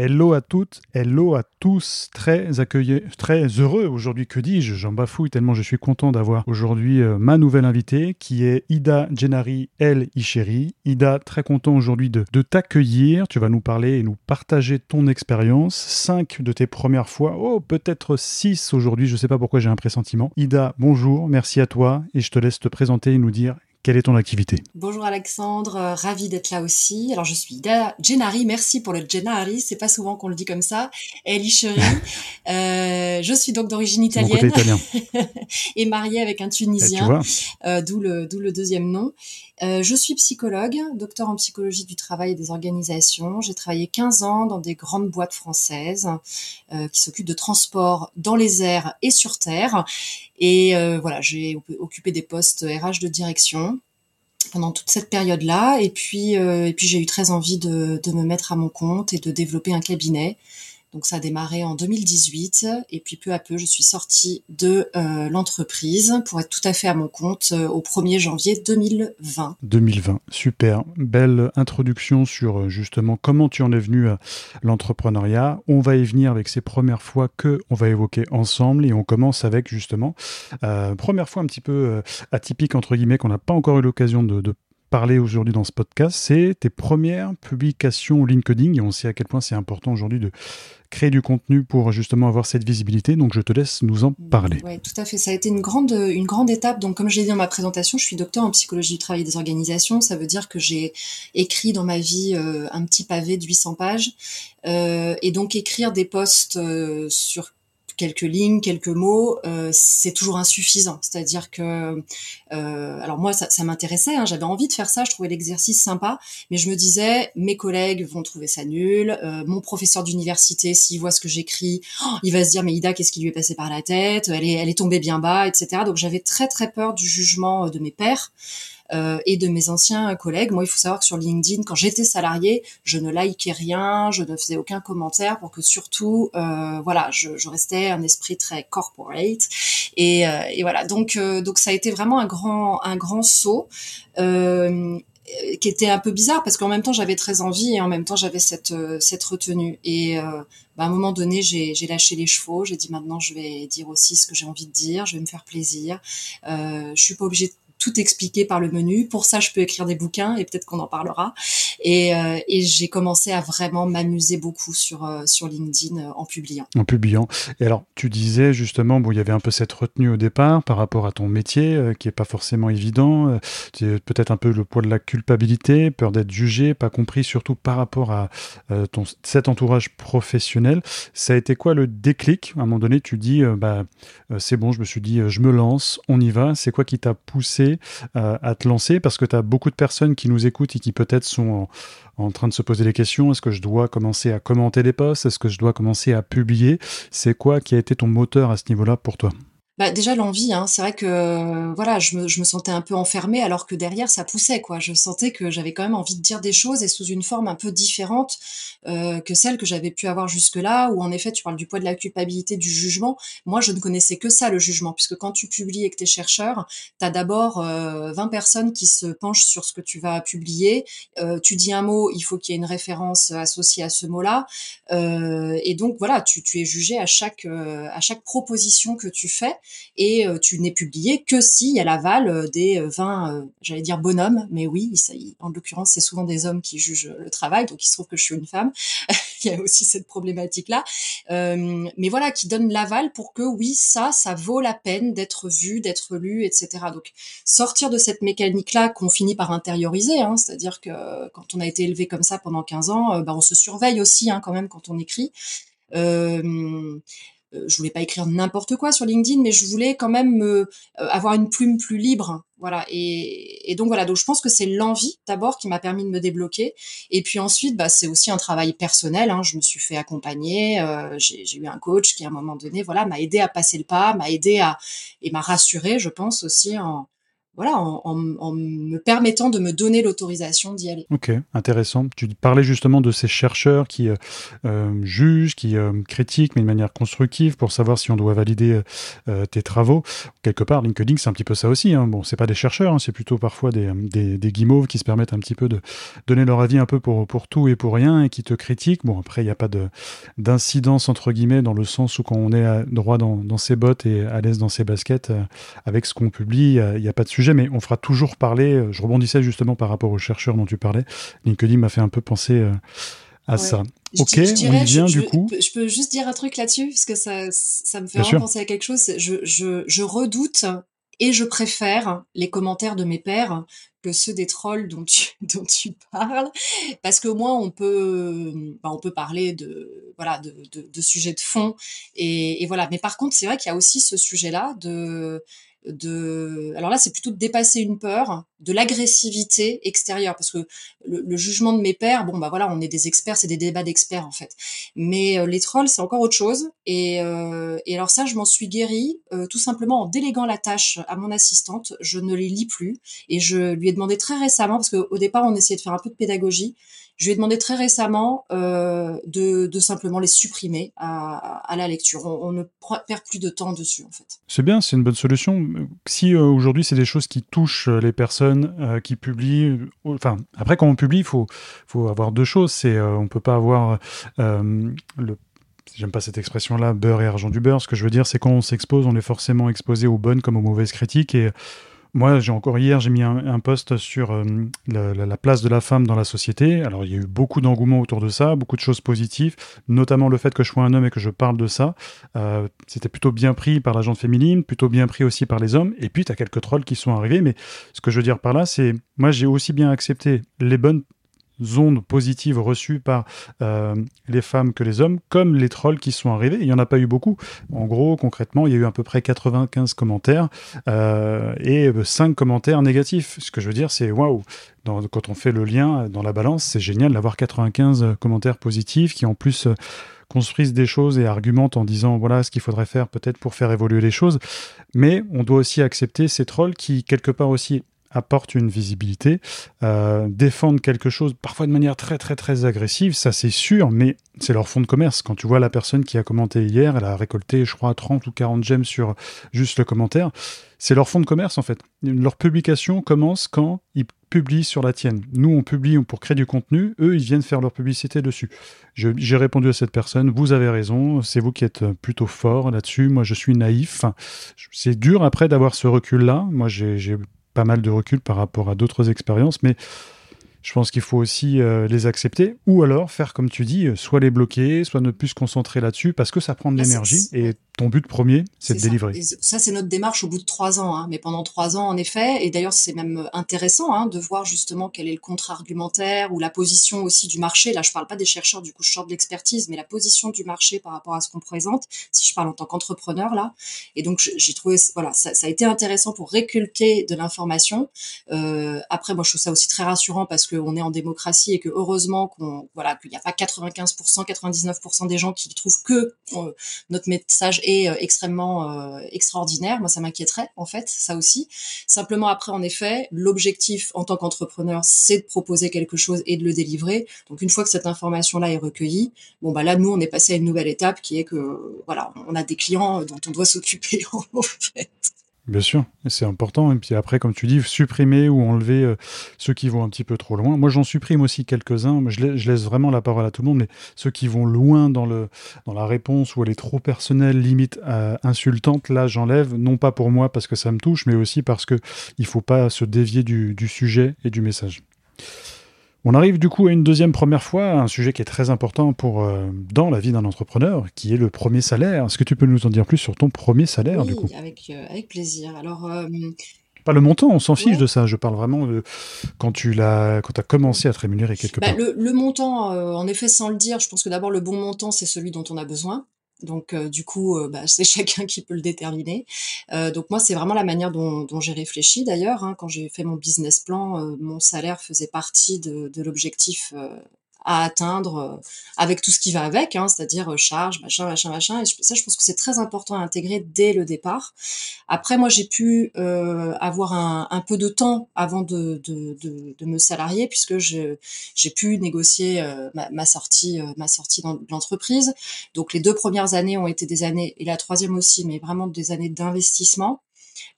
Hello à toutes, hello à tous, très accueillis, très heureux aujourd'hui, que dis-je J'en bafouille tellement je suis content d'avoir aujourd'hui euh, ma nouvelle invitée qui est Ida Genari El Isheri. Ida, très content aujourd'hui de, de t'accueillir. Tu vas nous parler et nous partager ton expérience. Cinq de tes premières fois, oh peut-être six aujourd'hui, je ne sais pas pourquoi j'ai un pressentiment. Ida, bonjour, merci à toi et je te laisse te présenter et nous dire quelle est ton activité Bonjour Alexandre, euh, ravi d'être là aussi. Alors je suis Ida Genari, merci pour le Genari, c'est pas souvent qu'on le dit comme ça. Elicherie, euh, je suis donc d'origine italienne et mariée avec un Tunisien, euh, d'où le, le deuxième nom. Euh, je suis psychologue, docteur en psychologie du travail et des organisations. J'ai travaillé 15 ans dans des grandes boîtes françaises qui s'occupent de transport dans les airs et sur terre. Et voilà, j'ai occupé des postes RH de direction pendant toute cette période-là. Et puis, et puis j'ai eu très envie de, de me mettre à mon compte et de développer un cabinet. Donc ça a démarré en 2018 et puis peu à peu je suis sortie de euh, l'entreprise pour être tout à fait à mon compte euh, au 1er janvier 2020. 2020, super. Belle introduction sur euh, justement comment tu en es venu à l'entrepreneuriat. On va y venir avec ces premières fois que on va évoquer ensemble et on commence avec justement première fois un petit peu atypique entre guillemets qu'on n'a pas encore eu l'occasion de, de parler aujourd'hui dans ce podcast, c'est tes premières publications LinkedIn et on sait à quel point c'est important aujourd'hui de créer du contenu pour justement avoir cette visibilité. Donc je te laisse nous en parler. Oui, tout à fait. Ça a été une grande, une grande étape. Donc comme je l'ai dit dans ma présentation, je suis docteur en psychologie du travail et des organisations. Ça veut dire que j'ai écrit dans ma vie euh, un petit pavé de 800 pages. Euh, et donc écrire des posts euh, sur quelques lignes, quelques mots, euh, c'est toujours insuffisant. C'est-à-dire que, euh, alors moi, ça, ça m'intéressait, hein, j'avais envie de faire ça, je trouvais l'exercice sympa, mais je me disais, mes collègues vont trouver ça nul, euh, mon professeur d'université, s'il voit ce que j'écris, oh, il va se dire, mais Ida, qu'est-ce qui lui est passé par la tête Elle est, elle est tombée bien bas, etc. Donc j'avais très très peur du jugement de mes pairs. Euh, et de mes anciens collègues. Moi, il faut savoir que sur LinkedIn, quand j'étais salariée, je ne likais rien, je ne faisais aucun commentaire pour que surtout, euh, voilà, je, restais un esprit très corporate. Et, euh, voilà, donc donc ça a été vraiment un grand un grand saut. Qui était un peu bizarre parce qu'en même temps j'avais très envie et en même temps j'avais cette cette retenue et bah, à un moment donné j'ai lâché les chevaux j'ai dit maintenant je vais dire aussi ce que j'ai envie de dire je vais me faire plaisir euh, je suis pas obligée de tout expliqué par le menu. Pour ça, je peux écrire des bouquins et peut-être qu'on en parlera. Et, euh, j'ai commencé à vraiment m'amuser beaucoup sur, euh, LinkedIn euh, en publiant. En publiant. Et alors, tu disais justement, bon, il y avait un peu cette retenue au départ par rapport à ton métier qui est pas forcément évident. peut-être un peu le poids de la culpabilité, peur d'être jugé, pas compris, surtout par rapport à ton, cet entourage professionnel. Ça a été quoi le déclic? À un moment donné, tu dis, bah, c'est bon, je me suis dit, je me lance, on y va. C'est quoi qui t'a poussé euh, à te lancer Parce que tu as beaucoup de personnes qui nous écoutent et qui peut-être sont en, train de se poser des questions. Est-ce que je dois commencer à commenter les posts? Est-ce que je dois commencer à publier? C'est quoi qui a été ton moteur à ce niveau-là pour toi? Bah déjà l'envie, hein. c'est vrai que voilà, je me, je me sentais un peu enfermée alors que derrière ça poussait quoi. Je sentais que j'avais quand même envie de dire des choses et sous une forme un peu différente euh, que celle que j'avais pu avoir jusque-là. Où en effet tu parles du poids de la culpabilité, du jugement. Moi je ne connaissais que ça le jugement puisque quand tu publies et que t'es chercheur, t'as d'abord euh, 20 personnes qui se penchent sur ce que tu vas publier. Euh, tu dis un mot, il faut qu'il y ait une référence associée à ce mot-là. Euh, et donc voilà, tu, tu es jugé à chaque euh, à chaque proposition que tu fais et euh, tu n'es publié que s'il y a l'aval euh, des 20, euh, j'allais dire bonhommes, mais oui, en l'occurrence, c'est souvent des hommes qui jugent le travail, donc il se trouve que je suis une femme. il y a aussi cette problématique-là. mais voilà, qui donne l'aval pour que oui, ça, ça vaut la peine d'être vu, d'être lu, etc. Donc sortir de cette mécanique-là qu'on finit par intérioriser, hein, c'est-à-dire que quand on a été élevé comme ça pendant 15 ans, bah, on se surveille aussi hein, quand même quand on écrit. Euh, euh, je voulais pas écrire n'importe quoi sur LinkedIn, mais je voulais quand même me, euh, avoir une plume plus libre, voilà. Et, et donc voilà, donc je pense que c'est l'envie d'abord qui m'a permis de me débloquer, et puis ensuite, bah, c'est aussi un travail personnel. Hein. Je me suis fait accompagner, euh, j'ai eu un coach qui à un moment donné, voilà, m'a aidé à passer le pas, m'a aidé à et m'a rassuré, je pense aussi en voilà, en, me permettant de me donner l'autorisation d'y aller. Ok, intéressant. Tu parlais justement de ces chercheurs qui euh, euh, jugent, qui euh, critiquent, mais de manière constructive pour savoir si on doit valider tes travaux. Quelque part, LinkedIn, c'est un petit peu ça aussi. Hein. Bon, c'est pas des chercheurs, hein, c'est plutôt parfois des, des, guimauves qui se permettent un petit peu de donner leur avis un peu pour, pour tout et pour rien et qui te critiquent. Bon, après, il n'y a pas d'incidence, entre guillemets, dans le sens où quand on est droit dans, dans, ses bottes et à l'aise dans ses baskets, avec ce qu'on publie, il n'y a pas de sujet mais on fera toujours parler. Euh, je rebondissais justement par rapport aux chercheurs dont tu parlais. LinkedIn m'a fait un peu penser euh, à ça. ok, on y vient du coup. Je peux juste dire un truc là-dessus, parce que ça, ça me fait vraiment penser à quelque chose. Je, je, je redoute et je préfère les commentaires de mes pères que ceux des trolls dont tu, dont tu parles, parce qu'au moins on peut, bah, on peut parler de, voilà, de, de, de sujets de fond et, et voilà. Mais par contre, c'est vrai qu'il y a aussi ce sujet-là de de alors là c'est plutôt de dépasser une peur de l'agressivité extérieure parce que le, jugement de mes pères bon bah voilà on est des experts c'est des débats d'experts en fait. Mais euh, les trolls c'est encore autre chose et, euh, et alors ça je m'en suis guérie euh, tout simplement en déléguant la tâche à mon assistante. Je ne les lis plus et je lui ai demandé très récemment parce qu'au départ on essayait de faire un peu de pédagogie je lui ai demandé très récemment euh, de, simplement les supprimer à, la lecture. On, ne perd plus de temps dessus, en fait. C'est bien, c'est une bonne solution. Si euh, aujourd'hui c'est des choses qui touchent les personnes euh, qui publient, euh, enfin après quand on publie, il faut, avoir deux choses. On peut pas avoir le j'aime pas cette expression-là, beurre et argent du beurre. Ce que je veux dire, c'est quand on s'expose, on est forcément exposé aux bonnes comme aux mauvaises critiques. Et moi, j'ai encore hier, j'ai mis un, post sur euh, la, place de la femme dans la société. Alors, il y a eu beaucoup d'engouement autour de ça, beaucoup de choses positives, notamment le fait que je sois un homme et que je parle de ça. Euh, c'était plutôt bien pris par la gente féminine, plutôt bien pris aussi par les hommes. Et puis, tu as quelques trolls qui sont arrivés. Mais ce que je veux dire par là, c'est moi, j'ai aussi bien accepté les bonnes ondes positives reçues par euh, les femmes que les hommes, comme les trolls qui sont arrivés. Il n'y en a pas eu beaucoup. En gros, concrètement, il y a eu à peu près 95 commentaires euh, et 5 commentaires négatifs. Ce que je veux dire, c'est waouh! Quand on fait le lien dans la balance, c'est génial d'avoir 95 commentaires positifs qui en plus euh, construisent des choses et argumentent en disant voilà ce qu'il faudrait faire peut-être pour faire évoluer les choses. Mais on doit aussi accepter ces trolls qui, quelque part aussi, apportent une visibilité, euh, défendent quelque chose, parfois de manière très très très agressive, ça c'est sûr, mais c'est leur fond de commerce. Quand tu vois la personne qui a commenté hier, elle a récolté, je crois, 30 ou 40 gemmes sur juste le commentaire, c'est leur fond de commerce en fait. Leur publication commence quand ils publient sur la tienne. Nous, on publie pour créer du contenu, eux, ils viennent faire leur publicité dessus. J'ai répondu à cette personne, vous avez raison, c'est vous qui êtes plutôt fort là-dessus, moi je suis naïf. c'est dur après d'avoir ce recul-là. Moi, j'ai pas mal de recul par rapport à d'autres expériences, mais je pense qu'il faut aussi euh, les accepter, ou alors faire comme tu dis, euh, soit les bloquer, soit ne plus se concentrer là-dessus, parce que ça prend de bah, l'énergie, et ton but premier, c'est de délivrer. ça, c'est notre démarche au bout de trois ans, hein. mais pendant trois ans, en effet, et d'ailleurs, c'est même intéressant hein, de voir justement quel est le contre-argumentaire ou la position aussi du marché. Là, je parle pas des chercheurs, du coup, je sors de l'expertise, mais la position du marché par rapport à ce qu'on présente, si je parle en tant qu'entrepreneur, là. Et donc, j'ai trouvé, voilà, ça, ça, a été intéressant pour réculquer de l'information. Euh, après, moi, je trouve ça aussi très rassurant parce qu'on est en démocratie et que heureusement qu'on, voilà, qu'il n'y a pas 95%, 99% des gens qui trouvent que euh, notre message euh, extrêmement euh, extraordinaire. Moi, ça m'inquiéterait en fait, ça aussi. Simplement après, en effet, l'objectif en tant qu'entrepreneur, c'est de proposer quelque chose et de le délivrer. Donc une fois que cette information-là est recueillie, bon bah là, nous, on est passé à une nouvelle étape qui est que voilà, on a des clients dont on doit s'occuper en fait. Bien sûr, c'est important. Et puis après, comme tu dis, supprimer ou enlever euh, ceux qui vont un petit peu trop loin. Moi, j'en supprime aussi quelques-uns. Je, laisse vraiment la parole à tout le monde, mais ceux qui vont loin dans, la réponse ou elle est trop personnelle, limite euh, insultante, là, j'enlève. Non pas pour moi parce que ça me touche, mais aussi parce que il faut pas se dévier du sujet et du message. On arrive du coup à une deuxième première fois, un sujet qui est très important pour euh, dans la vie d'un entrepreneur, qui est le premier salaire. Est-ce que tu peux nous en dire plus sur ton premier salaire du coup? avec, euh, avec plaisir. Alors, euh, pas le montant, on s'en fiche de ça. Je parle vraiment de quand tu l'as, quand as commencé à te rémunérer quelque bah, part. Le, le montant, en effet, sans le dire, je pense que d'abord le bon montant, c'est celui dont on a besoin. Donc du coup, bah, c'est chacun qui peut le déterminer. donc moi, c'est vraiment la manière dont, j'ai réfléchi d'ailleurs. Hein. quand j'ai fait mon business plan, mon salaire faisait partie de, de l'objectif à atteindre euh, avec tout ce qui va avec, hein, c'est-à-dire euh, charge, machin, machin, machin. Et ça, je pense que c'est très important à intégrer dès le départ. Après, moi, j'ai pu euh, avoir un, peu de temps avant de, me salarier, puisque j'ai pu négocier ma, sortie, ma sortie dans l'entreprise. Donc, les deux premières années ont été des années, et la troisième aussi, mais vraiment des années d'investissement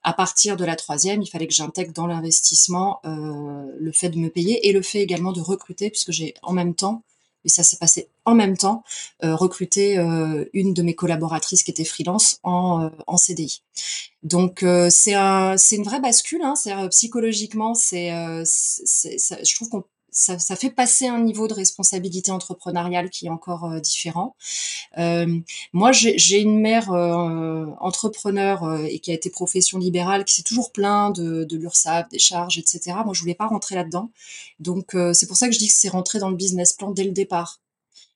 à partir de la troisième, il fallait que j'intègre dans l'investissement euh, le fait de me payer et le fait également de recruter, puisque j'ai en même temps, et ça s'est passé en même temps, euh, recruté euh, une de mes collaboratrices qui était freelance en, euh, en CDI. Donc c'est un, c'est une vraie bascule. Hein, c'est psychologiquement, c'est, c'est, je trouve qu'on ça, fait passer un niveau de responsabilité entrepreneuriale qui est encore euh, différent. Euh, moi, j'ai une mère euh, entrepreneur euh, et qui a été profession libérale, qui s'est toujours plein de, de des charges, etc. Moi, je voulais pas rentrer là-dedans. Donc, c'est pour ça que je dis que c'est rentré dans le business plan dès le départ.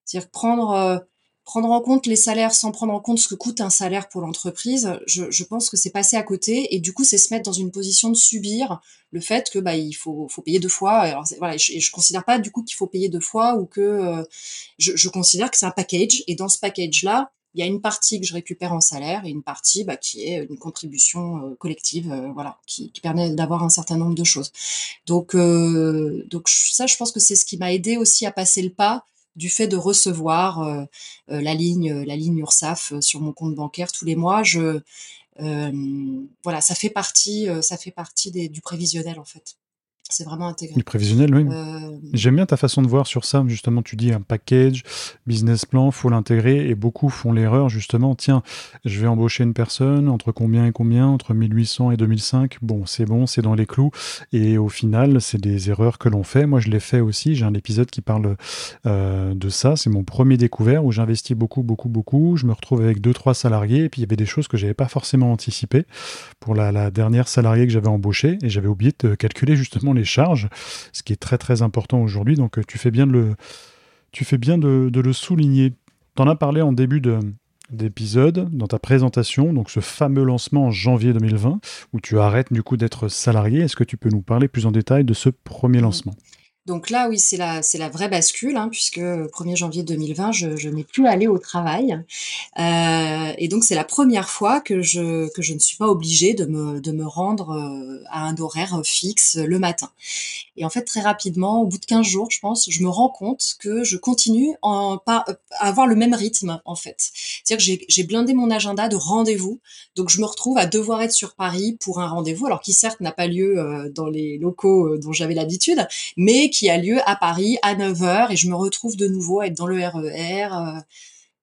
C'est-à-dire prendre prendre en compte les salaires sans prendre en compte ce que coûte un salaire pour l'entreprise, je, je, pense que c'est passer à côté et du coup c'est se mettre dans une position de subir le fait que bah il faut, faut payer deux fois. Alors voilà, je, je considère pas du coup qu'il faut payer deux fois ou que euh, je, je, considère que c'est un package et dans ce package là il y a une partie que je récupère en salaire et une partie bah, qui est une contribution euh, collective, euh, voilà, qui, qui permet d'avoir un certain nombre de choses. Donc, donc ça, je pense que c'est ce qui m'a aidé aussi à passer le pas du fait de recevoir euh, euh, la ligne la ligne URSAF euh, sur mon compte bancaire tous les mois, voilà, ça fait partie ça fait partie du prévisionnel en fait c'est vraiment intégré. Du prévisionnel, oui. Euh... J'aime bien ta façon de voir sur ça. Justement, tu dis un package, business plan, faut l'intégrer. Et beaucoup font l'erreur, justement. Tiens, je vais embaucher une personne. Entre combien et combien Entre 1800 et 2005. Bon, c'est bon, c'est dans les clous. Et au final, c'est des erreurs que l'on fait. Moi, je l'ai fait aussi. J'ai un épisode qui parle euh, de ça. C'est mon premier découvert où j'investis beaucoup, beaucoup, beaucoup. Je me retrouve avec deux, trois salariés. Et puis, il y avait des choses que j'avais pas forcément anticipées pour la, la dernière salariée que j'avais embauchée. Et j'avais oublié de calculer justement les charges, ce qui est très très important aujourd'hui. Donc euh, tu fais bien de le, tu fais bien de, le souligner. Tu en as parlé en début de, d'épisode dans ta présentation, donc ce fameux lancement en janvier 2020, où tu arrêtes du coup d'être salarié. Est-ce que tu peux nous parler plus en détail de ce premier lancement? Donc là, oui, c'est la, c'est la vraie bascule, hein, puisque 1er janvier 2020, je, je n'ai plus allé au travail. Euh, et donc, c'est la première fois que je, que je ne suis pas obligée de me, de me rendre euh, à un horaire fixe le matin. Et en fait, très rapidement, au bout de 15 jours, je pense, je me rends compte que je continue en, pas, à avoir le même rythme, en fait. C'est-à-dire que j'ai, j'ai blindé mon agenda de rendez-vous. Donc, je me retrouve à devoir être sur Paris pour un rendez-vous, alors qui certes n'a pas lieu euh, dans les locaux dont j'avais l'habitude, mais qui a lieu à Paris à 9h et je me retrouve de nouveau à être dans le RER. Euh,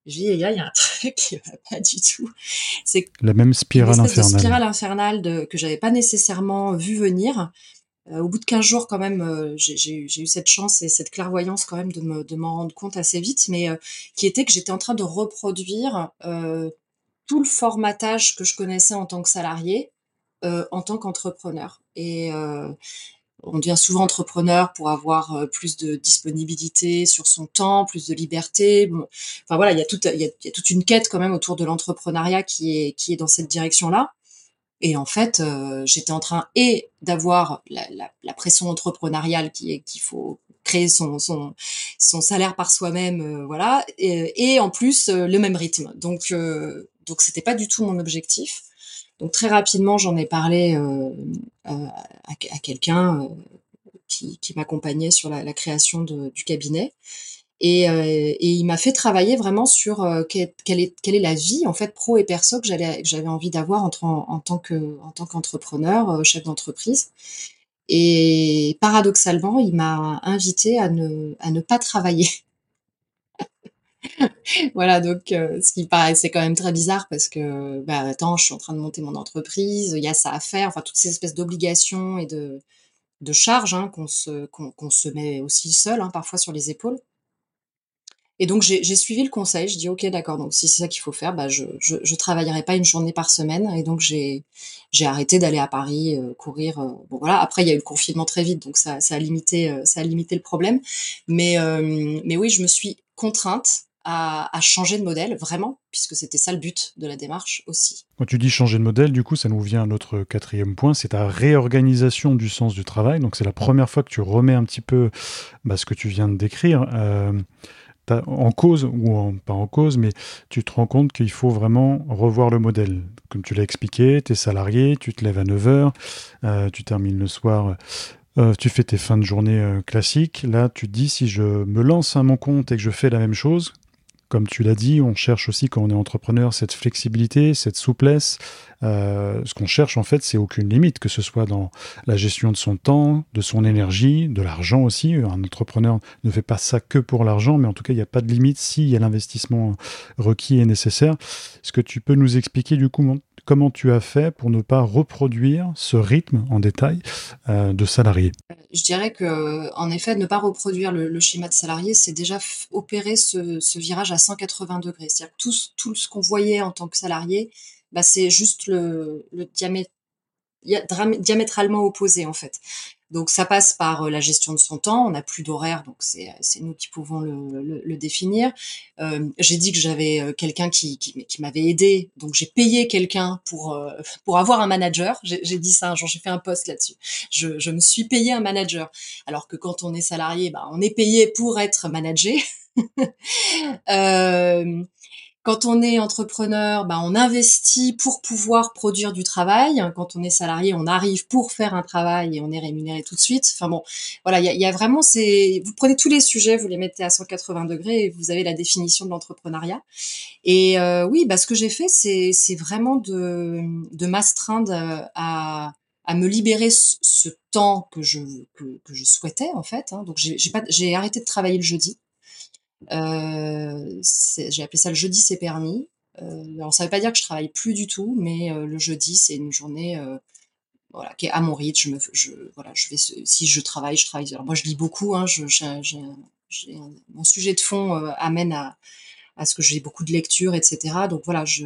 je dis, il y a un truc qui va pas du tout. C'est la même spirale infernale. spirale infernale de, que j'avais pas nécessairement vu venir. Euh, au bout de 15 jours, quand même, euh, j'ai eu cette chance et cette clairvoyance quand même de m'en de rendre compte assez vite, mais qui était que j'étais en train de reproduire tout le formatage que je connaissais en tant que salarié en tant qu'entrepreneur. Et, on devient souvent entrepreneur pour avoir euh, plus de disponibilité sur son temps, plus de liberté. enfin voilà, il y a toute, il y a, toute une quête quand même autour de l'entrepreneuriat qui est qui est dans cette direction-là. Et en fait, euh, j'étais en train et d'avoir la, la, la, pression entrepreneuriale qui est qu'il faut créer son, son, son salaire par soi-même, euh, voilà, et, et, en plus le même rythme. Donc donc c'était pas du tout mon objectif. Donc très rapidement, j'en ai parlé euh, euh, à, quelqu'un euh, qui, m'accompagnait sur la, création du cabinet. Et, il m'a fait travailler vraiment sur quelle, est, la vie en fait pro et perso que j'avais envie d'avoir en, en, tant que en tant qu'entrepreneur chef d'entreprise et paradoxalement il m'a invité à ne pas travailler voilà, donc euh, ce qui paraissait quand même très bizarre parce que, bah, attends, je suis en train de monter mon entreprise, il y a ça à faire, enfin toutes ces espèces d'obligations et de, de charges hein, qu'on se, se met aussi seul hein, parfois sur les épaules. Et donc j'ai, suivi le conseil, je dis ok d'accord, donc si c'est ça qu'il faut faire, bah je, je, je, travaillerai pas une journée par semaine et donc j'ai j'ai arrêté d'aller à Paris euh, courir. Euh, bon voilà, après il y a eu le confinement très vite, donc ça, ça a limité ça a limité le problème, mais mais oui je me suis contrainte à, changer de modèle, vraiment, puisque c'était ça le but de la démarche aussi. Quand tu dis changer de modèle, du coup, ça nous vient à notre quatrième point, c'est ta réorganisation du sens du travail. Donc c'est la première fois que tu remets un petit peu bah, ce que tu viens de décrire. Euh, en cause, ou pas en cause, mais tu te rends compte qu'il faut vraiment revoir le modèle. Comme tu l'as expliqué, tu es salarié, tu te lèves à 9h, euh, tu termines le soir euh, tu fais tes fins de journée classiques. Là, tu te dis si je me lance à mon compte et que je fais la même chose, comme tu l'as dit, on cherche aussi quand on est entrepreneur cette flexibilité, cette souplesse. Euh, ce qu'on cherche en fait, c'est aucune limite, que ce soit dans la gestion de son temps, de son énergie, de l'argent aussi. Un entrepreneur ne fait pas ça que pour l'argent, mais en tout cas, il n'y a pas de limite s'il y a l'investissement requis et nécessaire. Est-ce que tu peux nous expliquer du coup comment tu as fait pour ne pas reproduire ce rythme en détail euh, de salarié? Je dirais que, en effet, ne pas reproduire le, schéma de salarié, c'est déjà opérer ce, virage à 180 degrés. C'est-à-dire que tout, ce qu'on voyait en tant que salarié, bah, c'est juste le, le diamètre diamétralement opposé en fait. Donc ça passe par euh, la gestion de son temps. On n'a plus d'horaire, donc c'est nous qui pouvons le, définir. Euh, j'ai dit que j'avais euh, quelqu'un qui, m'avait aidé, donc j'ai payé quelqu'un pour pour avoir un manager. J'ai dit ça un jour, j'ai fait un post là-dessus. Je, me suis payé un manager, alors que quand on est salarié, bah, on est payé pour être managé. euh, quand on est entrepreneur, ben on investit pour pouvoir produire du travail. Quand on est salarié, on arrive pour faire un travail et on est rémunéré tout de suite. Enfin bon, voilà, il y a, vraiment c'est. Vous prenez tous les sujets, vous les mettez à 180 degrés et vous avez la définition de l'entrepreneuriat. Et euh, oui, bah ce que j'ai fait, c'est vraiment de de m'astreindre à à me libérer ce, temps que je que, je souhaitais en fait. Hein. Donc j'ai arrêté de travailler le jeudi. Euh, j'ai appelé ça le jeudi c'est permis. Euh, alors ça veut pas dire que je travaille plus du tout, mais euh, le jeudi c'est une journée voilà, qui est à mon rythme. Voilà, je vais, si je travaille, je travaille. Alors moi, je lis beaucoup. Hein, mon sujet de fond amène à, à ce que j'ai beaucoup de lectures, etc. Donc voilà, je,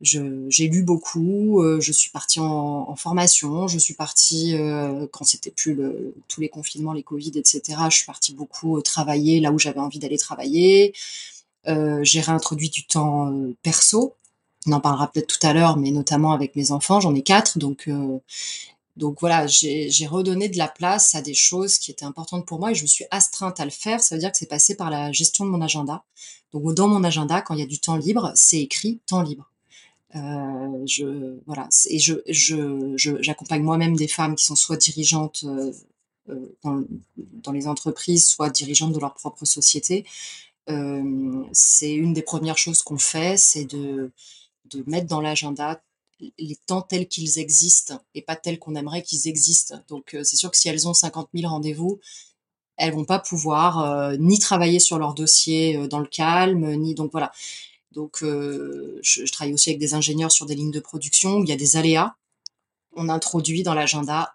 j'ai lu beaucoup, euh, je suis partie en, formation, je suis partie euh, quand c'était plus tous les confinements, les Covid, etc. Je suis partie beaucoup euh, travailler là où j'avais envie d'aller travailler. j'ai réintroduit du temps perso. On en parlera peut-être tout à l'heure, mais notamment avec mes enfants, j'en ai quatre, donc donc voilà, j'ai redonné de la place à des choses qui étaient importantes pour moi et je me suis astreinte à le faire. Ça veut dire que c'est passé par la gestion de mon agenda. Donc dans mon agenda, quand il y a du temps libre, c'est écrit temps libre. Euh, je voilà et je j'accompagne moi-même des femmes qui sont soit dirigeantes euh, euh, dans, dans, les entreprises, soit dirigeantes de leur propre société. c'est une des premières choses qu'on fait, c'est de de mettre dans l'agenda les temps tels qu'ils existent et pas tels qu'on aimerait qu'ils existent. Donc c'est sûr que si elles ont 50 000 rendez-vous, elles vont pas pouvoir ni travailler sur leur dossier dans le calme, ni donc voilà. Donc, euh, je, travaille aussi avec des ingénieurs sur des lignes de production où il y a des aléas. On introduit dans l'agenda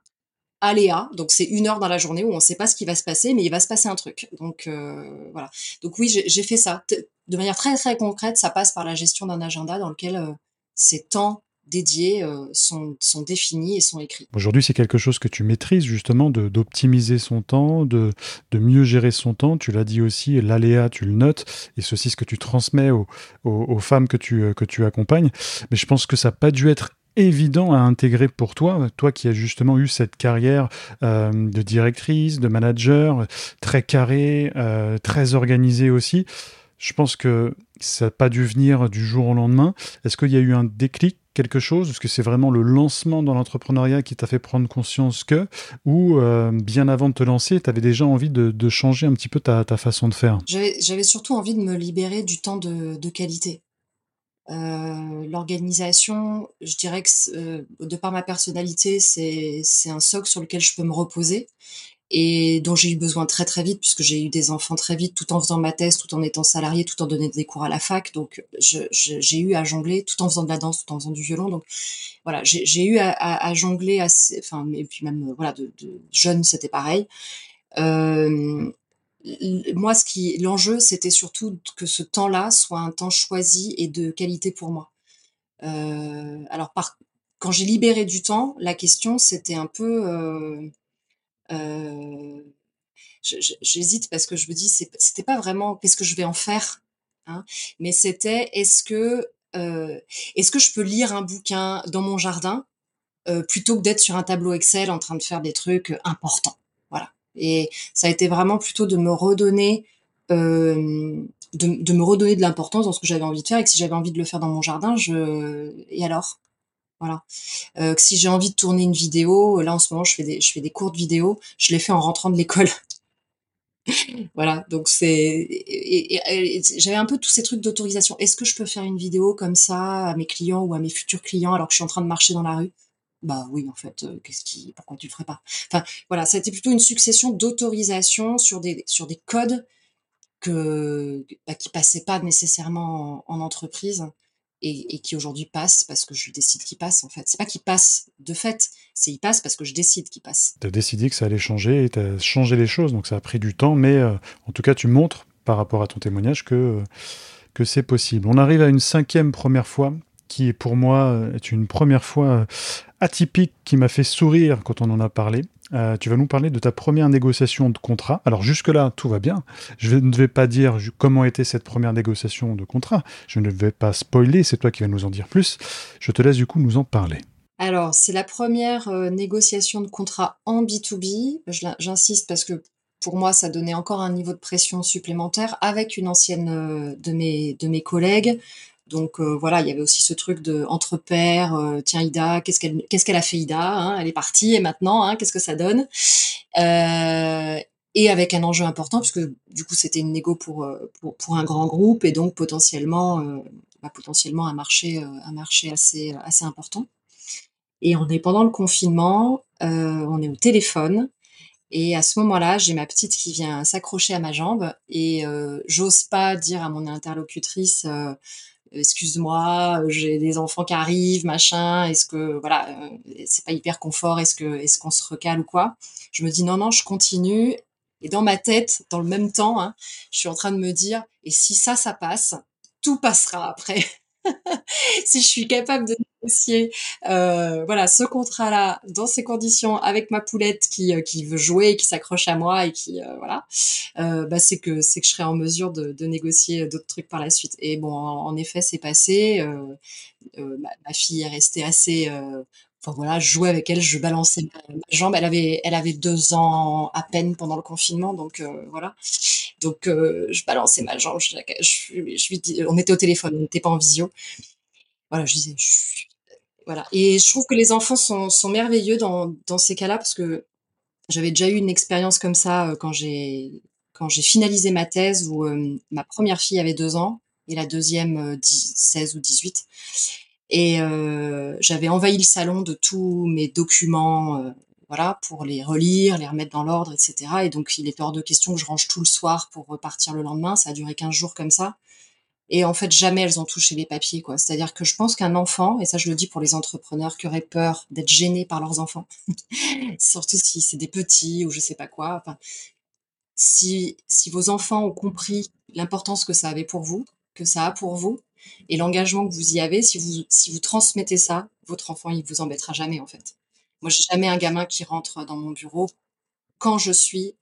aléas. Donc, c'est une heure dans la journée où on ne sait pas ce qui va se passer, mais il va se passer un truc. Donc, euh, voilà. Donc, oui, j'ai fait ça. De manière très, très concrète, ça passe par la gestion d'un agenda dans lequel euh, c'est temps dédiés euh, sont, sont, définis et sont écrits. Aujourd'hui, c'est quelque chose que tu maîtrises justement, d'optimiser son temps, de, de, mieux gérer son temps. Tu l'as dit aussi, l'aléa, tu le notes, et ceci, ce que tu transmets aux, aux, femmes que tu, que tu accompagnes. Mais je pense que ça n'a pas dû être évident à intégrer pour toi, toi qui as justement eu cette carrière euh, de directrice, de manager, très carré, euh, très organisé aussi. Je pense que ça n'a pas dû venir du jour au lendemain. Est-ce qu'il y a eu un déclic quelque chose? Est-ce que c'est vraiment le lancement dans l'entrepreneuriat qui t'a fait prendre conscience que? Ou euh, bien avant de te lancer, tu avais déjà envie de, changer un petit peu ta, façon de faire? J'avais surtout envie de me libérer du temps de, qualité. Euh, l'organisation, je dirais que euh, de par ma personnalité, c'est un socle sur lequel je peux me reposer et dont j'ai eu besoin très très vite puisque j'ai eu des enfants très vite tout en faisant ma thèse, tout en étant salarié, tout en donnant des cours à la fac. Donc j'ai eu à jongler tout en faisant de la danse, tout en faisant du violon. Donc voilà, j'ai eu à, jongler assez, enfin et puis même voilà de, jeune c'était pareil. Euh, moi, ce qui l'enjeu, c'était surtout que ce temps-là soit un temps choisi et de qualité pour moi. Euh, alors quand j'ai libéré du temps, la question c'était un peu euh, euh, j'hésite parce que je me dis, c'était pas vraiment qu'est-ce que je vais en faire Hein. Mais c'était est-ce que euh, est-ce que je peux lire un bouquin dans mon jardin euh, plutôt que d'être sur un tableau Excel en train de faire des trucs importants. Voilà. Et ça a été vraiment plutôt de me redonner euh, de, de, me redonner de l'importance dans ce que j'avais envie de faire et que si j'avais envie de le faire dans mon jardin, je et alors? Voilà. Euh, si j'ai envie de tourner une vidéo, là en ce moment je fais des je fais des courtes vidéos, je les fais en rentrant de l'école. voilà, donc c'est j'avais un peu tous ces trucs d'autorisation. Est-ce que je peux faire une vidéo comme ça à mes clients ou à mes futurs clients alors que je suis en train de marcher dans la rue? Bah oui, en fait, euh, qu'est-ce qui pourquoi tu le ferais pas? Enfin, voilà, ça a été plutôt une succession d'autorisations sur des sur des codes que bah, qui passaient pas nécessairement en, entreprise et, qui aujourd'hui passent parce que je décide qu'ils passent en fait. C'est pas qu'ils passent de fait, c'est ils passent parce que je décide qu'ils passent. Tu as décidé que ça allait changer et tu as changé les choses, donc ça a pris du temps, mais euh, en tout cas tu montres par rapport à ton témoignage que, que c'est possible. On arrive à une cinquième première fois qui pour moi est une première fois atypique qui m'a fait sourire quand on en a parlé. Euh, tu vas nous parler de ta première négociation de contrat. Alors jusque-là, tout va bien. Je ne vais pas dire comment était cette première négociation de contrat. Je ne vais pas spoiler, c'est toi qui vas nous en dire plus. Je te laisse du coup nous en parler. Alors, c'est la première euh, négociation de contrat en B2B. J'insiste parce que pour moi, ça donnait encore un niveau de pression supplémentaire avec une ancienne euh, de mes, de mes collègues. Donc euh, voilà, il y avait aussi ce truc de entre pairs. Euh, tiens Ida, qu'est-ce qu'elle a fait Ida hein Elle est partie et maintenant, hein, qu'est-ce que ça donne? Euh, Et avec un enjeu important puisque du coup c'était une négo pour, pour, pour un grand groupe et donc potentiellement bah, potentiellement un marché un marché assez assez important. Et on est pendant le confinement, on est au téléphone. Et à ce moment-là, j'ai ma petite qui vient s'accrocher à ma jambe et j'ose pas dire à mon interlocutrice excuse-moi, j'ai des enfants qui arrivent, machin, est-ce que voilà, euh, c'est pas hyper confort, est-ce que est-ce qu'on se recale ou quoi? Je me dis non non, je continue et dans ma tête, dans le même temps, hein, je suis en train de me dire et si ça ça passe, tout passera après. si je suis capable de euh, voilà ce contrat là dans ces conditions avec ma poulette qui euh, qui veut jouer qui s'accroche à moi et qui euh, voilà bah c'est que c'est que je serai en mesure de, négocier d'autres trucs par la suite et bon en, effet c'est passé ma, fille est restée assez Enfin voilà, je jouais avec elle, je balançais ma, jambe. Elle avait, elle avait deux ans à peine pendant le confinement, donc voilà. Donc je balançais ma jambe. On était au téléphone, on n'était pas en visio. Voilà, je disais, voilà. Et je trouve que les enfants sont, merveilleux dans, ces cas-là parce que j'avais déjà eu une expérience comme ça euh, quand j'ai quand j'ai finalisé ma thèse où euh, ma première fille avait deux ans et la deuxième 16 euh, ou 18. Et j'avais envahi le salon de tous mes documents, voilà, pour les relire, les remettre dans l'ordre, etc. Et donc il était hors de question que je range tout le soir pour repartir le lendemain. Ça a duré 15 jours comme ça. Et en fait, jamais elles ont touché les papiers, quoi. C'est-à-dire que je pense qu'un enfant, et ça je le dis pour les entrepreneurs qui auraient peur d'être gênés par leurs enfants, surtout si c'est des petits ou je sais pas quoi. Enfin, si, si vos enfants ont compris l'importance que ça avait pour vous, que ça a pour vous, et l'engagement que vous y avez, si vous, si vous transmettez ça, votre enfant, il vous embêtera jamais, en fait. Moi, j'ai jamais un gamin qui rentre dans mon bureau quand je suis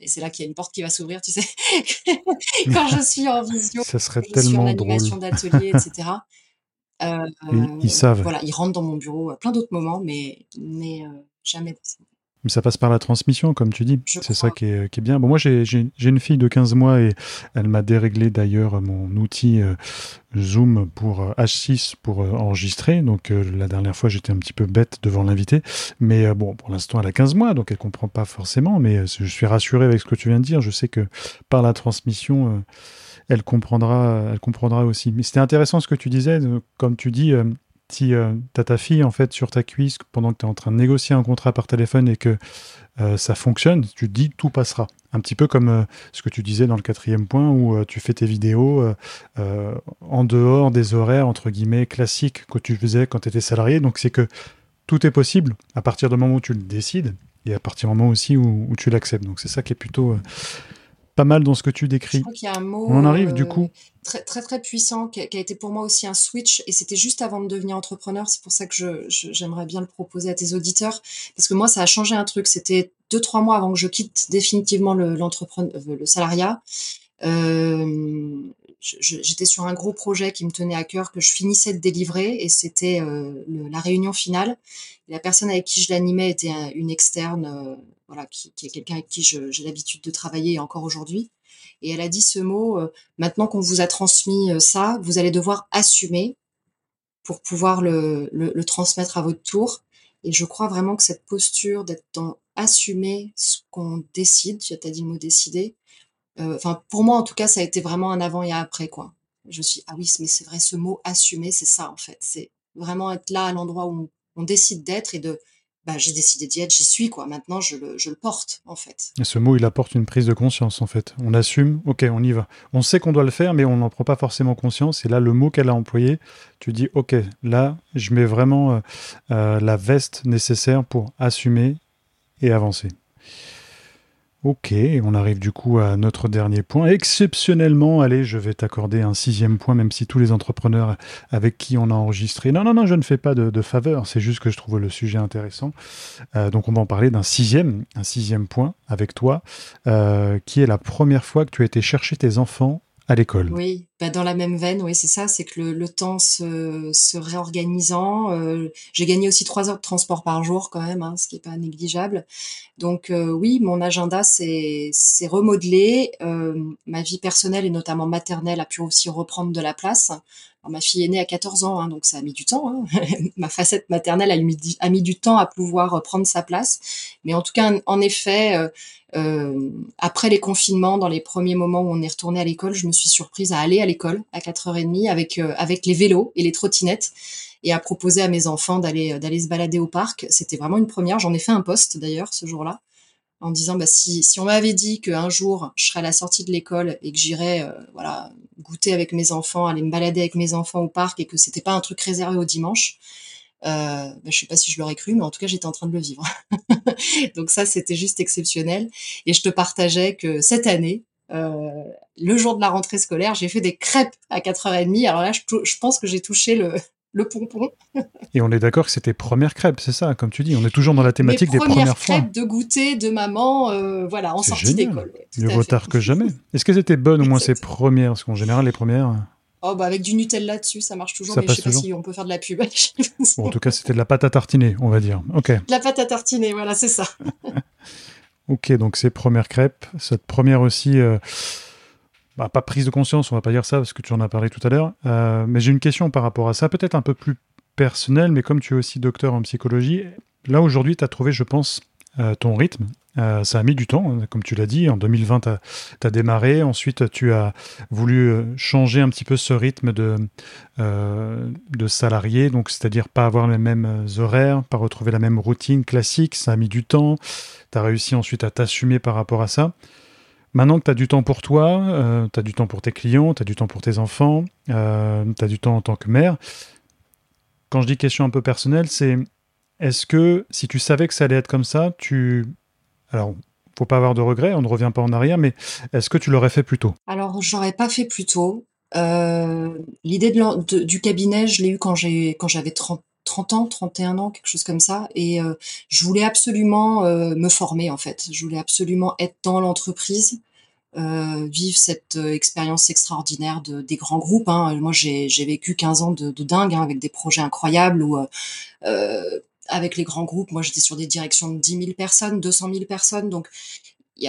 et c'est là qu'il y a une porte qui va s'ouvrir, tu sais. Quand je suis en visio, ça serait je tellement suis en animation d'atelier, etc. Euh, ils, savent. Voilà, ils rentrent dans mon bureau à plein d'autres moments, mais, mais euh, jamais. Mais ça passe par la transmission, comme tu dis. C'est ça qui est, qui est, bien. Bon, moi, j'ai une fille de 15 mois et elle m'a déréglé d'ailleurs mon outil euh, Zoom pour H6 euh, pour euh, enregistrer. Donc, la dernière fois, j'étais un petit peu bête devant l'invité. Mais bon, pour l'instant, elle a 15 mois, donc elle comprend pas forcément. Mais je suis rassuré avec ce que tu viens de dire. Je sais que par la transmission, elle comprendra, elle comprendra aussi. Mais c'était intéressant ce que tu disais. Comme tu dis, si euh, tu as ta fille en fait sur ta cuisse pendant que tu es en train de négocier un contrat par téléphone et que euh, ça fonctionne, tu te dis tout passera. Un petit peu comme euh, ce que tu disais dans le quatrième point où tu fais tes vidéos en dehors des horaires classiques que tu faisais quand tu étais salarié. Donc c'est que tout est possible à partir du moment où tu le décides et à partir du moment aussi où tu l'acceptes. Donc c'est ça qui est plutôt pas mal dans ce que tu décris. Je crois qu'il y a un mot. On en arrive du coup. Euh, très, très très puissant qui a, été pour moi aussi un switch et c'était juste avant de devenir entrepreneur. C'est pour ça que je, j'aimerais bien le proposer à tes auditeurs parce que moi ça a changé un truc. C'était deux trois mois avant que je quitte définitivement le, euh, le salariat. Euh, j'étais sur un gros projet qui me tenait à cœur que je finissais de délivrer et c'était la réunion finale. la personne avec qui je l'animais était une externe, voilà, qui, est quelqu'un avec qui j'ai l'habitude de travailler encore aujourd'hui. Et elle a dit ce mot maintenant qu'on vous a transmis ça, vous allez devoir assumer pour pouvoir le transmettre à votre tour. Et je crois vraiment que cette posture d'être dans assumer ce qu'on décide, tu as dit le mot décider, euh, enfin pour moi en tout cas ça a été vraiment un avant et un après quoi. Je suis ah oui mais c'est vrai ce mot assumer c'est ça en fait, c'est vraiment être là à l'endroit où on décide d'être et de bah, j'ai décidé d'y être, j'y suis, quoi. Maintenant, je le, porte, en fait. Et ce mot, il apporte une prise de conscience, en fait. On assume, ok, on y va. On sait qu'on doit le faire, mais on n'en prend pas forcément conscience. Et là, le mot qu'elle a employé, tu dis, ok, là, je mets vraiment euh, euh, la veste nécessaire pour assumer et avancer. Ok, on arrive du coup à notre dernier point. Exceptionnellement, allez, je vais t'accorder un sixième point, même si tous les entrepreneurs avec qui on a enregistré. Non, non, non, je ne fais pas de, faveur, c'est juste que je trouve le sujet intéressant. Euh, donc on va en parler d'un sixième, un sixième point avec toi, euh, qui est la première fois que tu as été chercher tes enfants à l'école. Oui, bah dans la même veine, oui, c'est ça, c'est que le, temps se, se réorganisant. Euh, j'ai gagné aussi trois heures de transport par jour quand même, hein, ce qui est pas négligeable. Donc euh, oui, mon agenda s'est remodelé. Euh, ma vie personnelle et notamment maternelle a pu aussi reprendre de la place. Ma fille est née à 14 ans, hein, donc ça a mis du temps. Hein. ma facette maternelle a mis du temps à pouvoir prendre sa place. Mais en tout cas, en effet, euh, euh, après les confinements, dans les premiers moments où on est retourné à l'école, je me suis surprise à aller à l'école à 4h30 avec, euh, avec les vélos et les trottinettes et à proposer à mes enfants d'aller d'aller se balader au parc. C'était vraiment une première. J'en ai fait un poste d'ailleurs ce jour-là en disant bah, si, si on m'avait dit qu'un jour je serais à la sortie de l'école et que j'irais euh, voilà goûter avec mes enfants, aller me balader avec mes enfants au parc et que c'était pas un truc réservé au dimanche, euh, bah, je sais pas si je l'aurais cru, mais en tout cas, j'étais en train de le vivre. Donc ça, c'était juste exceptionnel. Et je te partageais que cette année, euh, le jour de la rentrée scolaire, j'ai fait des crêpes à 4h30. Alors là, je, je pense que j'ai touché le, le pompon. Et on est d'accord que c'était première crêpe, c'est ça, comme tu dis. On est toujours dans la thématique des premières fois. crêpes de goûter de maman, euh, voilà, en sortie d'école. Mieux vaut tard que jamais. Est-ce qu'elles étaient bonnes au moins ces premières? Parce qu'en général, les premières. Oh, bah avec du Nutella dessus, ça marche toujours, mais je sais pas si on peut faire de la pub. en tout cas, c'était de la pâte à tartiner, on va dire. Ok. De la pâte à tartiner, voilà, c'est ça. ok, donc ces premières crêpes, cette première aussi, euh, bah, pas prise de conscience, on va pas dire ça, parce que tu en as parlé tout à l'heure, euh, mais j'ai une question par rapport à ça, peut-être un peu plus personnelle, mais comme tu es aussi docteur en psychologie, là aujourd'hui, tu as trouvé, je pense, euh, ton rythme. Euh, ça a mis du temps, hein, comme tu l'as dit. En 2020, tu as, démarré. Ensuite, tu as voulu euh, changer un petit peu ce rythme de, de salarié, donc c'est-à-dire pas avoir les mêmes horaires, pas retrouver la même routine classique. Ça a mis du temps. Tu as réussi ensuite à t'assumer par rapport à ça. Maintenant que tu as du temps pour toi, tu as du temps pour tes clients, tu as du temps pour tes enfants, tu as du temps en tant que mère. Quand je dis question un peu personnelle, c'est est-ce que si tu savais que ça allait être comme ça, tu. Alors, faut pas avoir de regrets, on ne revient pas en arrière, mais est-ce que tu l'aurais fait plus tôt? Alors, j'aurais pas fait plus tôt. Euh, l'idée du cabinet, je l'ai eu quand j'avais 30, 30, ans, 31 ans, quelque chose comme ça, et euh, je voulais absolument euh, me former en fait. Je voulais absolument être dans l'entreprise. vivre cette expérience extraordinaire de, des grands groupes. Hein. Moi, j'ai vécu 15 ans de, dingue hein, avec des projets incroyables avec les grands groupes, moi j'étais sur des directions de 10 000 personnes, 200 000 personnes, donc euh,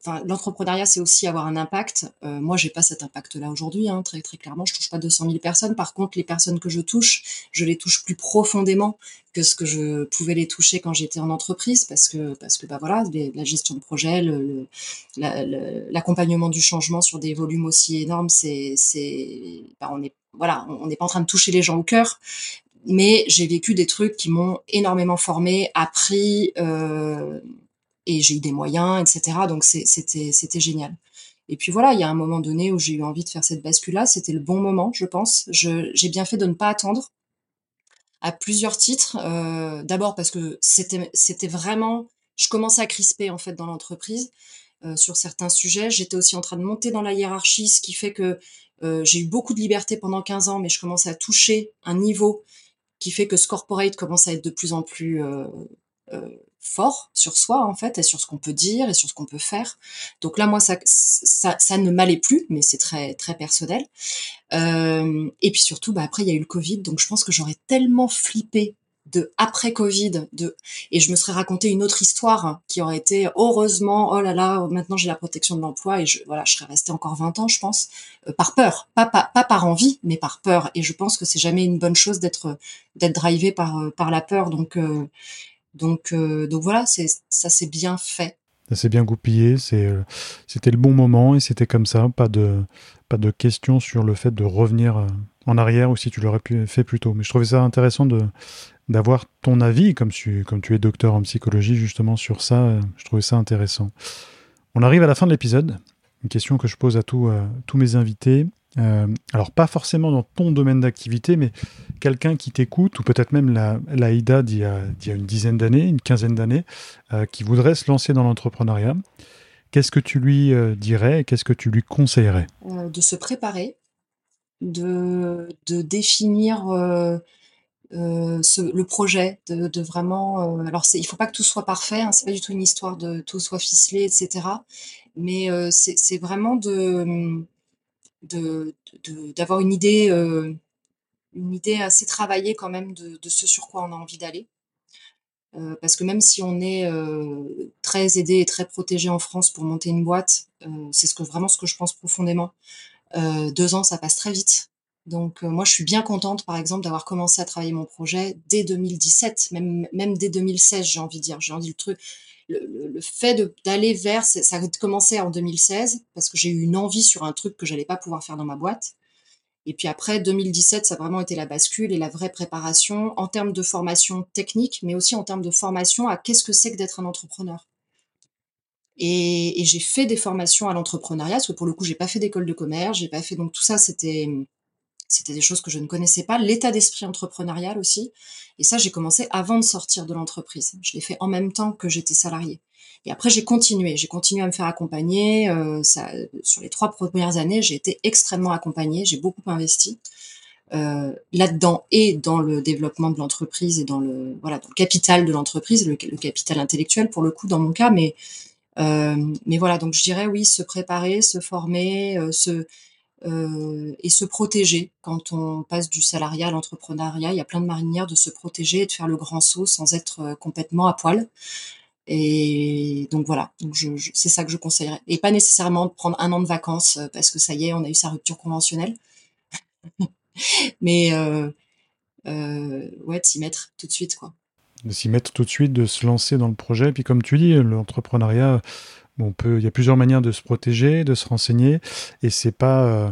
enfin, l'entrepreneuriat, c'est aussi avoir un impact. Euh, moi, j'ai pas cet impact-là aujourd'hui, hein, très très clairement. Je touche pas 200 000 personnes. Par contre, les personnes que je touche, je les touche plus profondément que ce que je pouvais les toucher quand j'étais en entreprise, parce que parce que bah voilà, la gestion de projet, l'accompagnement du changement sur des volumes aussi énormes, c'est c'est, bah, est voilà, on n'est pas en train de toucher les gens au cœur, mais j'ai vécu des trucs qui m'ont énormément formé, appris, euh, et j'ai eu des moyens, etc. Donc c'était génial. Et puis voilà, il y a un moment donné où j'ai eu envie de faire cette bascule-là. C'était le bon moment, je pense. J'ai bien fait de ne pas attendre à plusieurs titres. Euh, D'abord parce que c'était c'était vraiment, je commençais à crisper en fait dans l'entreprise euh, sur certains sujets. J'étais aussi en train de monter dans la hiérarchie, ce qui fait que euh, j'ai eu beaucoup de liberté pendant 15 ans, mais je commençais à toucher un niveau qui fait que ce corporate commence à être de plus en plus, euh, euh, fort sur soi en fait et sur ce qu'on peut dire et sur ce qu'on peut faire. Donc là moi ça ça, ne m'allait plus mais c'est très très personnel. Euh, et puis surtout bah après il y a eu le Covid donc je pense que j'aurais tellement flippé de après Covid de et je me serais raconté une autre histoire qui aurait été heureusement oh là là maintenant j'ai la protection de l'emploi et je voilà je serais restée encore 20 ans je pense euh, par peur pas, pas pas par envie mais par peur et je pense que c'est jamais une bonne chose d'être d'être drivé par par la peur donc euh, donc, euh, donc voilà, c'est, ça s'est bien fait. Ça s'est bien goupillé, c'est, euh, c'était le bon moment et c'était comme ça, pas de, pas de questions sur le fait de revenir euh, en arrière ou si tu l'aurais fait plus tôt. Mais je trouvais ça intéressant de, d'avoir ton avis, comme tu, comme tu es docteur en psychologie justement sur ça, je trouvais ça intéressant. On arrive à la fin de l'épisode, une question que je pose à tous, tous mes invités. Euh, alors pas forcément dans ton domaine d'activité, mais quelqu'un qui t'écoute, ou peut-être même la, la d'il y, a, une dizaine d'années, une quinzaine d'années, euh, qui voudrait se lancer dans l'entrepreneuriat, qu'est-ce que tu lui euh, dirais qu'est-ce que tu lui conseillerais? De se préparer, de, de définir le projet, de, vraiment... alors il ne faut pas que tout soit parfait, hein, c'est pas du tout une histoire de tout soit ficelé, etc. Mais c'est vraiment de d'avoir une idée euh, une idée assez travaillée quand même de, ce sur quoi on a envie d'aller. Euh, parce que même si on est euh, très aidé et très protégé en France pour monter une boîte, euh, c'est ce que vraiment ce que je pense profondément. Euh, deux ans, ça passe très vite. Donc moi, je suis bien contente, par exemple, d'avoir commencé à travailler mon projet dès 2017, même même dès 2016, j'ai envie de dire. J'ai envie le truc le, fait d'aller vers, ça a commencé en 2016 parce que j'ai eu une envie sur un truc que j'allais pas pouvoir faire dans ma boîte. Et puis après 2017, ça a vraiment été la bascule et la vraie préparation en termes de formation technique, mais aussi en termes de formation à qu'est-ce que c'est que d'être un entrepreneur. Et, et j'ai fait des formations à l'entrepreneuriat, parce que pour le coup, j'ai pas fait d'école de commerce, j'ai pas fait donc tout ça, c'était c'était des choses que je ne connaissais pas. L'état d'esprit entrepreneurial aussi. Et ça, j'ai commencé avant de sortir de l'entreprise. Je l'ai fait en même temps que j'étais salarié. Et après, j'ai continué. J'ai continué à me faire accompagner. Euh, ça, sur les trois premières années, j'ai été extrêmement accompagnée. J'ai beaucoup investi euh, là-dedans et dans le développement de l'entreprise et dans le voilà le capital de l'entreprise, le, capital intellectuel pour le coup dans mon cas. Mais euh, mais voilà, donc je dirais oui, se préparer, se former, se euh, et se protéger quand on passe du salariat à l'entrepreneuriat. Il y a plein de marinières de se protéger et de faire le grand saut sans être euh, complètement à poil. Et donc voilà, donc c'est ça que je conseillerais. Et pas nécessairement de prendre un an de vacances euh, parce que ça y est, on a eu sa rupture conventionnelle. Mais euh, ouais, de s'y mettre tout de suite, quoi. De s'y mettre tout de suite, de se lancer dans le projet. Puis comme tu dis, l'entrepreneuriat, on peut, il y a plusieurs manières de se protéger, de se renseigner, et c'est pas, euh,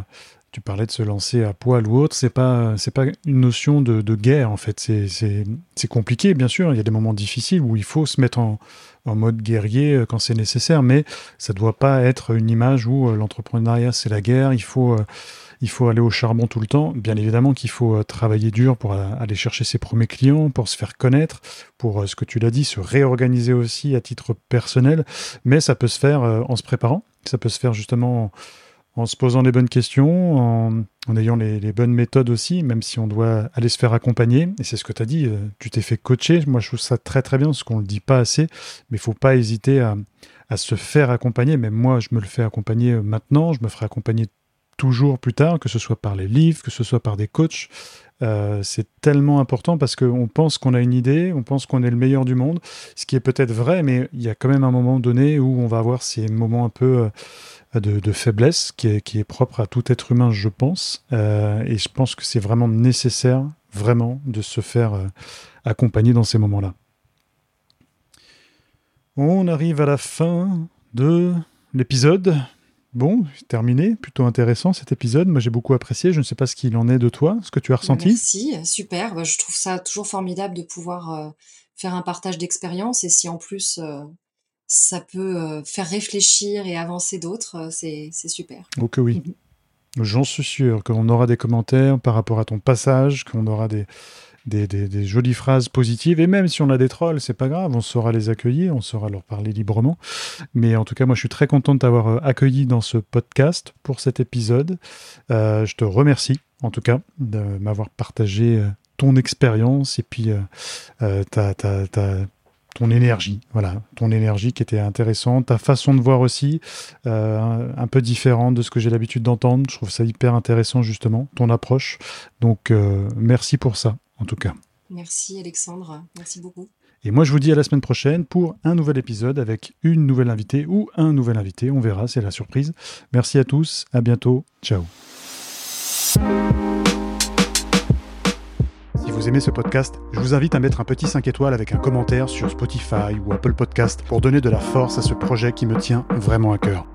tu parlais de se lancer à poil ou autre, c'est pas, c'est pas une notion de, guerre en fait. C'est compliqué, bien sûr. Il y a des moments difficiles où il faut se mettre en, mode guerrier euh, quand c'est nécessaire, mais ça doit pas être une image où euh, l'entrepreneuriat c'est la guerre. Il faut il faut aller au charbon tout le temps. Bien évidemment qu'il faut euh, travailler dur pour euh, aller chercher ses premiers clients, pour se faire connaître, pour euh, ce que tu l'as dit, se réorganiser aussi à titre personnel. Mais ça peut se faire en se préparant. Ça peut se faire justement en, se posant les bonnes questions, en, ayant les, bonnes méthodes aussi, même si on doit aller se faire accompagner. Et c'est ce que tu as dit, tu t'es fait coacher. Moi, je trouve ça très très bien, parce qu'on ne le dit pas assez, mais il faut pas hésiter à, à, se faire accompagner. Même moi, je me le fais accompagner maintenant, je me ferai accompagner toujours plus tard, que ce soit par les livres, que ce soit par des coachs. Euh, c'est tellement important parce qu'on pense qu'on a une idée, on pense qu'on est le meilleur du monde, ce qui est peut-être vrai, mais il y a quand même un moment donné où on va avoir ces moments un peu euh, de, faiblesse qui est, qui est, propre à tout être humain, je pense. Euh, et je pense que c'est vraiment nécessaire, vraiment, de se faire accompagner dans ces moments-là. On arrive à la fin de l'épisode. Bon, terminé, plutôt intéressant cet épisode. Moi, j'ai beaucoup apprécié. Je ne sais pas ce qu'il en est de toi, ce que tu as ressenti. Merci, super. Bah, je trouve ça toujours formidable de pouvoir euh, faire un partage d'expérience et si en plus euh, ça peut euh, faire réfléchir et avancer d'autres, c'est super. Ok, oui. J'en suis sûr qu'on aura des commentaires par rapport à ton passage, qu'on aura des, des, jolies phrases positives. Et même si on a des trolls, c'est pas grave, on saura les accueillir, on saura leur parler librement. Mais en tout cas, moi, je suis très content de t'avoir euh, accueilli dans ce podcast pour cet épisode. Euh, je te remercie, en tout cas, de m'avoir partagé euh, ton expérience et puis ta, ton énergie, voilà, ton énergie qui était intéressante, ta façon de voir aussi, un peu différente de ce que j'ai l'habitude d'entendre. Je trouve ça hyper intéressant justement, ton approche. Donc merci pour ça, en tout cas. Merci Alexandre, merci beaucoup. Et moi je vous dis à la semaine prochaine pour un nouvel épisode avec une nouvelle invitée ou un nouvel invité, on verra, c'est la surprise. Merci à tous, à bientôt, ciao. Si vous aimez ce podcast, je vous invite à mettre un petit 5 étoiles avec un commentaire sur Spotify ou Apple Podcast pour donner de la force à ce projet qui me tient vraiment à cœur.